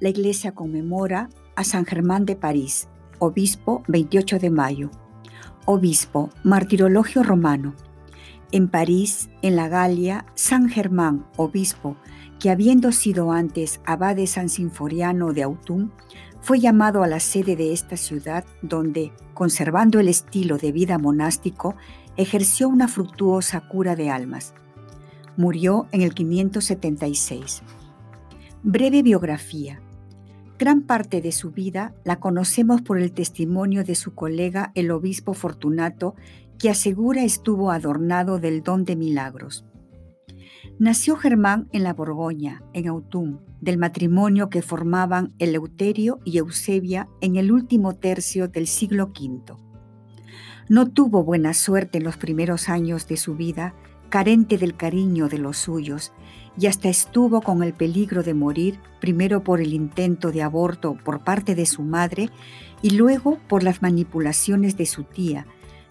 la iglesia conmemora a San Germán de París, obispo 28 de mayo. Obispo, martirologio romano. En París, en la Galia, San Germán, obispo, que habiendo sido antes abad de San Sinforiano de Autun, fue llamado a la sede de esta ciudad donde, conservando el estilo de vida monástico, ejerció una fructuosa cura de almas. Murió en el 576. Breve biografía. Gran parte de su vida la conocemos por el testimonio de su colega el obispo Fortunato, que asegura estuvo adornado del don de milagros. Nació Germán en la Borgoña, en Autun, del matrimonio que formaban Eleuterio y Eusebia en el último tercio del siglo V. No tuvo buena suerte en los primeros años de su vida, carente del cariño de los suyos, y hasta estuvo con el peligro de morir, primero por el intento de aborto por parte de su madre y luego por las manipulaciones de su tía,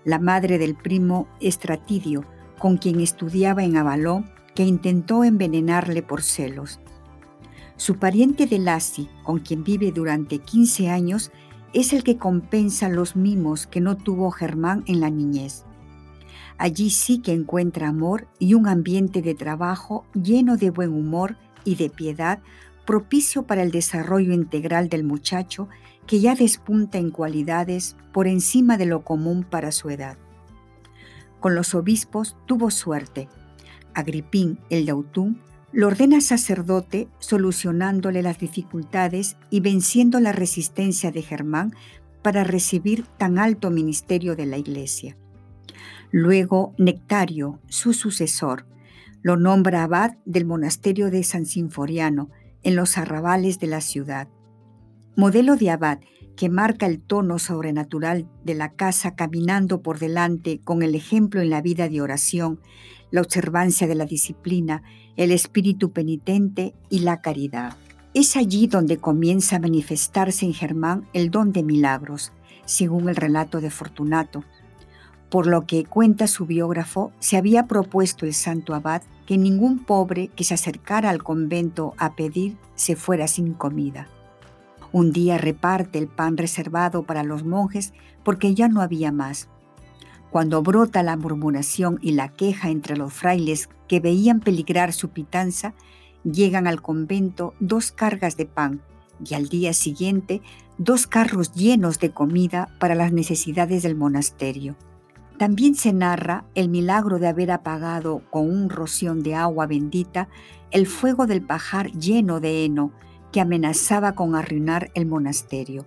la madre del primo Estratidio, con quien estudiaba en Avalón, que intentó envenenarle por celos. Su pariente de Lassi, con quien vive durante 15 años, es el que compensa los mimos que no tuvo Germán en la niñez. Allí sí que encuentra amor y un ambiente de trabajo lleno de buen humor y de piedad propicio para el desarrollo integral del muchacho que ya despunta en cualidades por encima de lo común para su edad. Con los obispos tuvo suerte. Agripín, el de Autun, lo ordena sacerdote solucionándole las dificultades y venciendo la resistencia de Germán para recibir tan alto ministerio de la Iglesia. Luego Nectario, su sucesor, lo nombra abad del monasterio de San Sinforiano, en los arrabales de la ciudad. Modelo de abad que marca el tono sobrenatural de la casa caminando por delante con el ejemplo en la vida de oración, la observancia de la disciplina, el espíritu penitente y la caridad. Es allí donde comienza a manifestarse en Germán el don de milagros, según el relato de Fortunato, por lo que cuenta su biógrafo, se había propuesto el santo abad que ningún pobre que se acercara al convento a pedir se fuera sin comida. Un día reparte el pan reservado para los monjes porque ya no había más. Cuando brota la murmuración y la queja entre los frailes que veían peligrar su pitanza, llegan al convento dos cargas de pan y al día siguiente dos carros llenos de comida para las necesidades del monasterio. También se narra el milagro de haber apagado con un roción de agua bendita el fuego del pajar lleno de heno que amenazaba con arruinar el monasterio.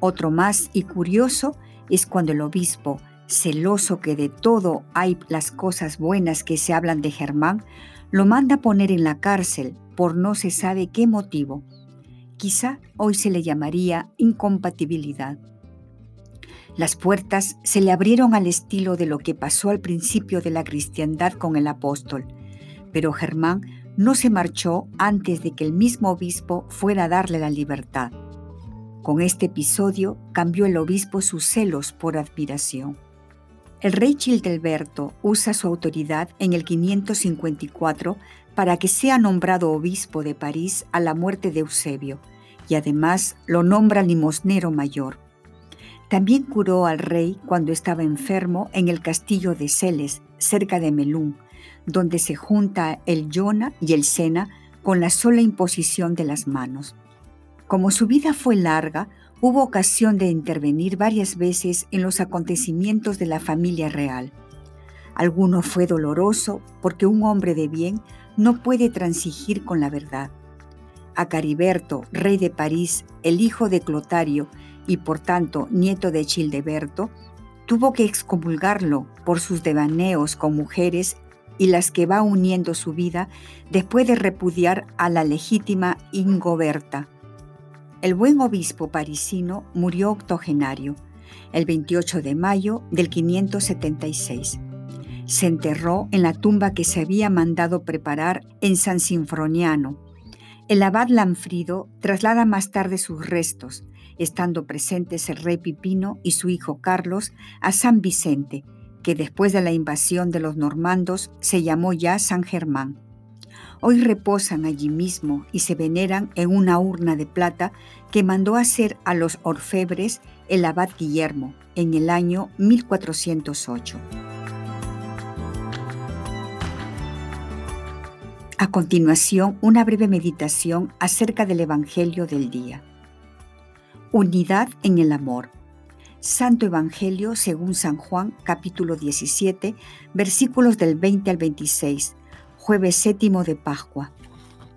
Otro más y curioso es cuando el obispo, celoso que de todo hay las cosas buenas que se hablan de Germán, lo manda poner en la cárcel por no se sabe qué motivo. Quizá hoy se le llamaría incompatibilidad. Las puertas se le abrieron al estilo de lo que pasó al principio de la cristiandad con el apóstol, pero Germán no se marchó antes de que el mismo obispo fuera a darle la libertad. Con este episodio cambió el obispo sus celos por admiración. El rey Childelberto usa su autoridad en el 554 para que sea nombrado obispo de París a la muerte de Eusebio, y además lo nombra limosnero mayor. También curó al rey cuando estaba enfermo en el castillo de Celes, cerca de Melún, donde se junta el Yona y el Sena con la sola imposición de las manos. Como su vida fue larga, hubo ocasión de intervenir varias veces en los acontecimientos de la familia real. Alguno fue doloroso porque un hombre de bien no puede transigir con la verdad. A Cariberto, rey de París, el hijo de Clotario, y por tanto nieto de Childeberto, tuvo que excomulgarlo por sus devaneos con mujeres y las que va uniendo su vida después de repudiar a la legítima Ingoberta. El buen obispo parisino murió octogenario el 28 de mayo del 576. Se enterró en la tumba que se había mandado preparar en San Sinfroniano. El abad Lanfrido traslada más tarde sus restos, estando presentes el rey Pipino y su hijo Carlos, a San Vicente, que después de la invasión de los normandos se llamó ya San Germán. Hoy reposan allí mismo y se veneran en una urna de plata que mandó hacer a los orfebres el abad Guillermo en el año 1408. A continuación, una breve meditación acerca del Evangelio del día. Unidad en el amor. Santo Evangelio según San Juan capítulo 17 versículos del 20 al 26, jueves séptimo de Pascua.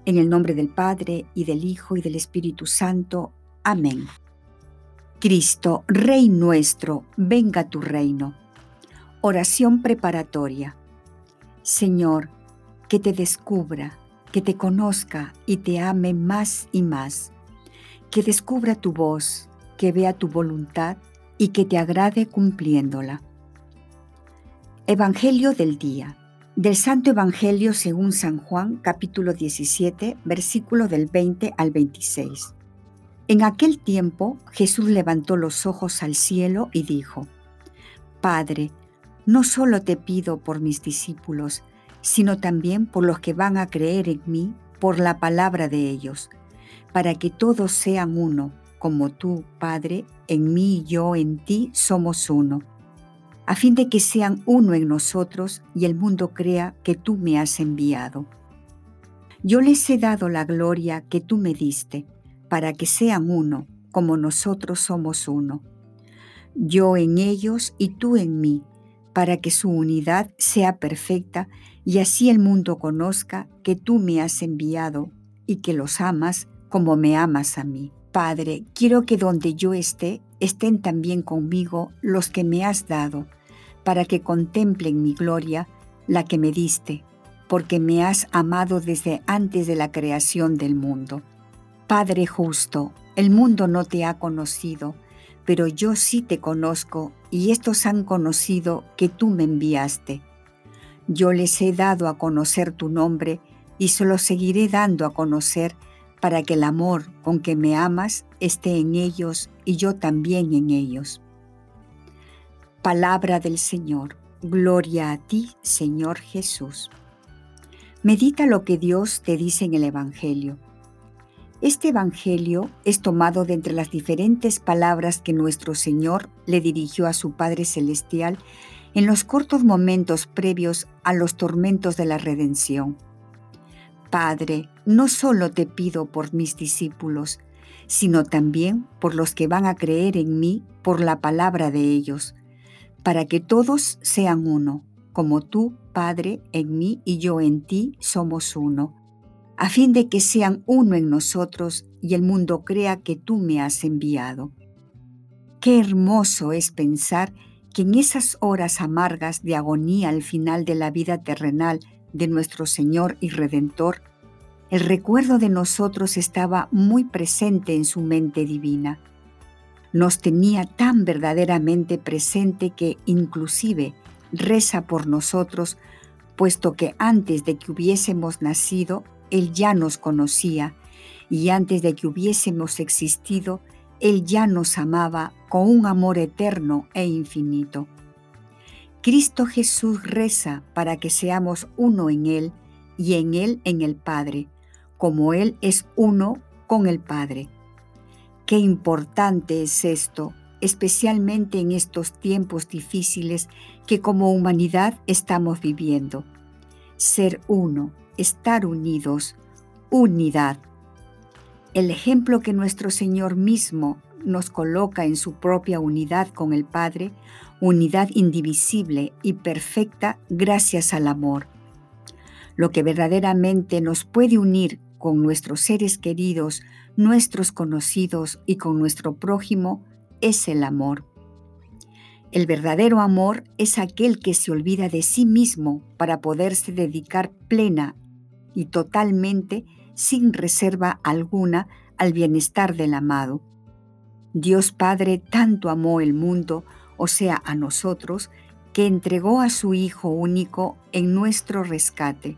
En el nombre del Padre y del Hijo y del Espíritu Santo. Amén. Cristo, Rey nuestro, venga tu reino. Oración preparatoria. Señor, que te descubra, que te conozca y te ame más y más, que descubra tu voz, que vea tu voluntad y que te agrade cumpliéndola. Evangelio del día. Del Santo Evangelio según San Juan, capítulo 17, versículo del 20 al 26. En aquel tiempo Jesús levantó los ojos al cielo y dijo, Padre, no solo te pido por mis discípulos, sino también por los que van a creer en mí por la palabra de ellos, para que todos sean uno, como tú, Padre, en mí y yo en ti somos uno, a fin de que sean uno en nosotros y el mundo crea que tú me has enviado. Yo les he dado la gloria que tú me diste, para que sean uno, como nosotros somos uno. Yo en ellos y tú en mí, para que su unidad sea perfecta y así el mundo conozca que tú me has enviado y que los amas como me amas a mí. Padre, quiero que donde yo esté, estén también conmigo los que me has dado, para que contemplen mi gloria, la que me diste, porque me has amado desde antes de la creación del mundo. Padre justo, el mundo no te ha conocido, pero yo sí te conozco, y estos han conocido que tú me enviaste. Yo les he dado a conocer tu nombre y se lo seguiré dando a conocer para que el amor con que me amas esté en ellos y yo también en ellos. Palabra del Señor. Gloria a ti, Señor Jesús. Medita lo que Dios te dice en el Evangelio. Este Evangelio es tomado de entre las diferentes palabras que nuestro Señor le dirigió a su Padre Celestial en los cortos momentos previos a los tormentos de la redención. Padre, no solo te pido por mis discípulos, sino también por los que van a creer en mí por la palabra de ellos, para que todos sean uno, como tú, Padre, en mí y yo en ti somos uno, a fin de que sean uno en nosotros y el mundo crea que tú me has enviado. Qué hermoso es pensar que en esas horas amargas de agonía al final de la vida terrenal de nuestro Señor y Redentor, el recuerdo de nosotros estaba muy presente en su mente divina. Nos tenía tan verdaderamente presente que inclusive reza por nosotros, puesto que antes de que hubiésemos nacido, Él ya nos conocía, y antes de que hubiésemos existido, él ya nos amaba con un amor eterno e infinito. Cristo Jesús reza para que seamos uno en Él y en Él en el Padre, como Él es uno con el Padre. Qué importante es esto, especialmente en estos tiempos difíciles que como humanidad estamos viviendo. Ser uno, estar unidos, unidad. El ejemplo que nuestro Señor mismo nos coloca en su propia unidad con el Padre, unidad indivisible y perfecta gracias al amor. Lo que verdaderamente nos puede unir con nuestros seres queridos, nuestros conocidos y con nuestro prójimo es el amor. El verdadero amor es aquel que se olvida de sí mismo para poderse dedicar plena y totalmente sin reserva alguna al bienestar del amado. Dios Padre tanto amó el mundo, o sea, a nosotros, que entregó a su Hijo único en nuestro rescate,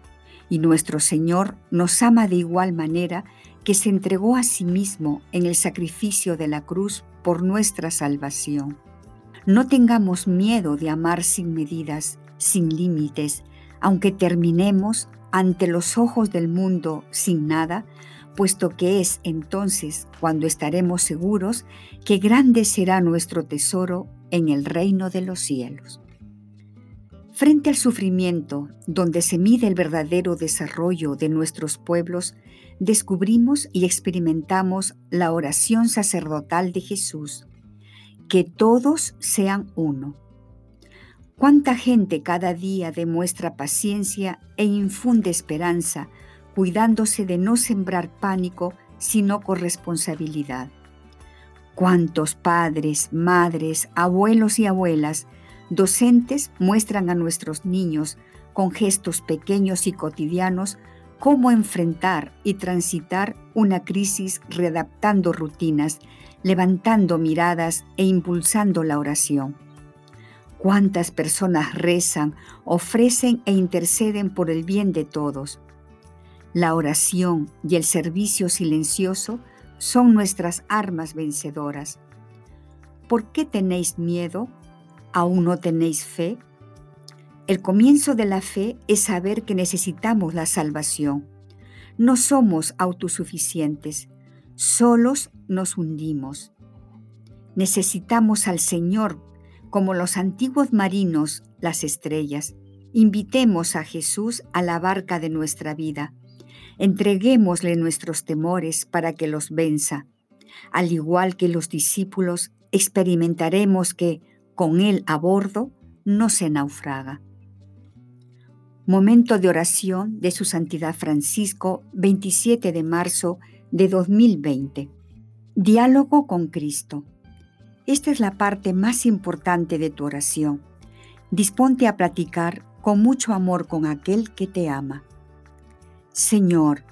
y nuestro Señor nos ama de igual manera que se entregó a sí mismo en el sacrificio de la cruz por nuestra salvación. No tengamos miedo de amar sin medidas, sin límites, aunque terminemos ante los ojos del mundo sin nada, puesto que es entonces cuando estaremos seguros que grande será nuestro tesoro en el reino de los cielos. Frente al sufrimiento, donde se mide el verdadero desarrollo de nuestros pueblos, descubrimos y experimentamos la oración sacerdotal de Jesús, que todos sean uno. Cuánta gente cada día demuestra paciencia e infunde esperanza, cuidándose de no sembrar pánico, sino corresponsabilidad. Cuántos padres, madres, abuelos y abuelas, docentes muestran a nuestros niños con gestos pequeños y cotidianos cómo enfrentar y transitar una crisis redactando rutinas, levantando miradas e impulsando la oración. Cuántas personas rezan, ofrecen e interceden por el bien de todos. La oración y el servicio silencioso son nuestras armas vencedoras. ¿Por qué tenéis miedo? ¿Aún no tenéis fe? El comienzo de la fe es saber que necesitamos la salvación. No somos autosuficientes, solos nos hundimos. Necesitamos al Señor como los antiguos marinos las estrellas. Invitemos a Jesús a la barca de nuestra vida. Entreguémosle nuestros temores para que los venza. Al igual que los discípulos, experimentaremos que, con Él a bordo, no se naufraga. Momento de oración de Su Santidad Francisco, 27 de marzo de 2020. Diálogo con Cristo. Esta es la parte más importante de tu oración. Disponte a platicar con mucho amor con aquel que te ama. Señor,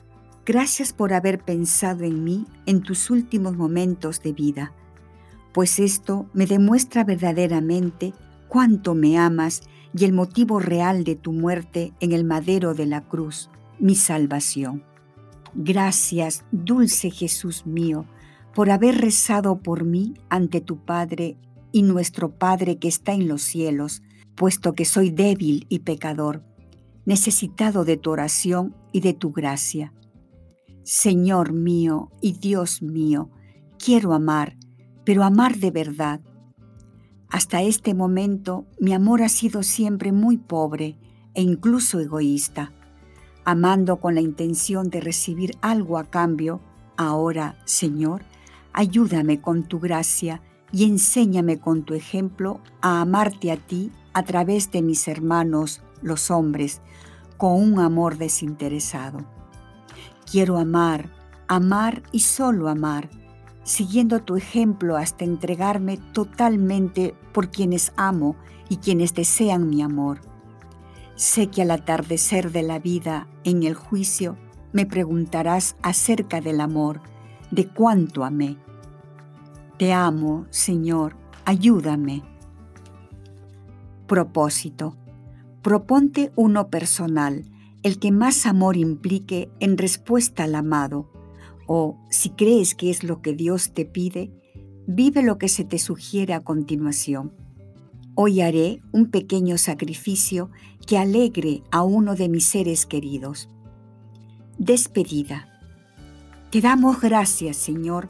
gracias por haber pensado en mí en tus últimos momentos de vida, pues esto me demuestra verdaderamente cuánto me amas y el motivo real de tu muerte en el madero de la cruz, mi salvación. Gracias, dulce Jesús mío, por haber rezado por mí ante tu Padre y nuestro Padre que está en los cielos, puesto que soy débil y pecador, necesitado de tu oración y de tu gracia. Señor mío y Dios mío, quiero amar, pero amar de verdad. Hasta este momento mi amor ha sido siempre muy pobre e incluso egoísta, amando con la intención de recibir algo a cambio. Ahora, Señor, Ayúdame con tu gracia y enséñame con tu ejemplo a amarte a ti a través de mis hermanos, los hombres, con un amor desinteresado. Quiero amar, amar y solo amar, siguiendo tu ejemplo hasta entregarme totalmente por quienes amo y quienes desean mi amor. Sé que al atardecer de la vida, en el juicio, me preguntarás acerca del amor, de cuánto amé. Te amo, Señor, ayúdame. Propósito. Proponte uno personal, el que más amor implique en respuesta al amado, o si crees que es lo que Dios te pide, vive lo que se te sugiere a continuación. Hoy haré un pequeño sacrificio que alegre a uno de mis seres queridos. Despedida. Te damos gracias, Señor,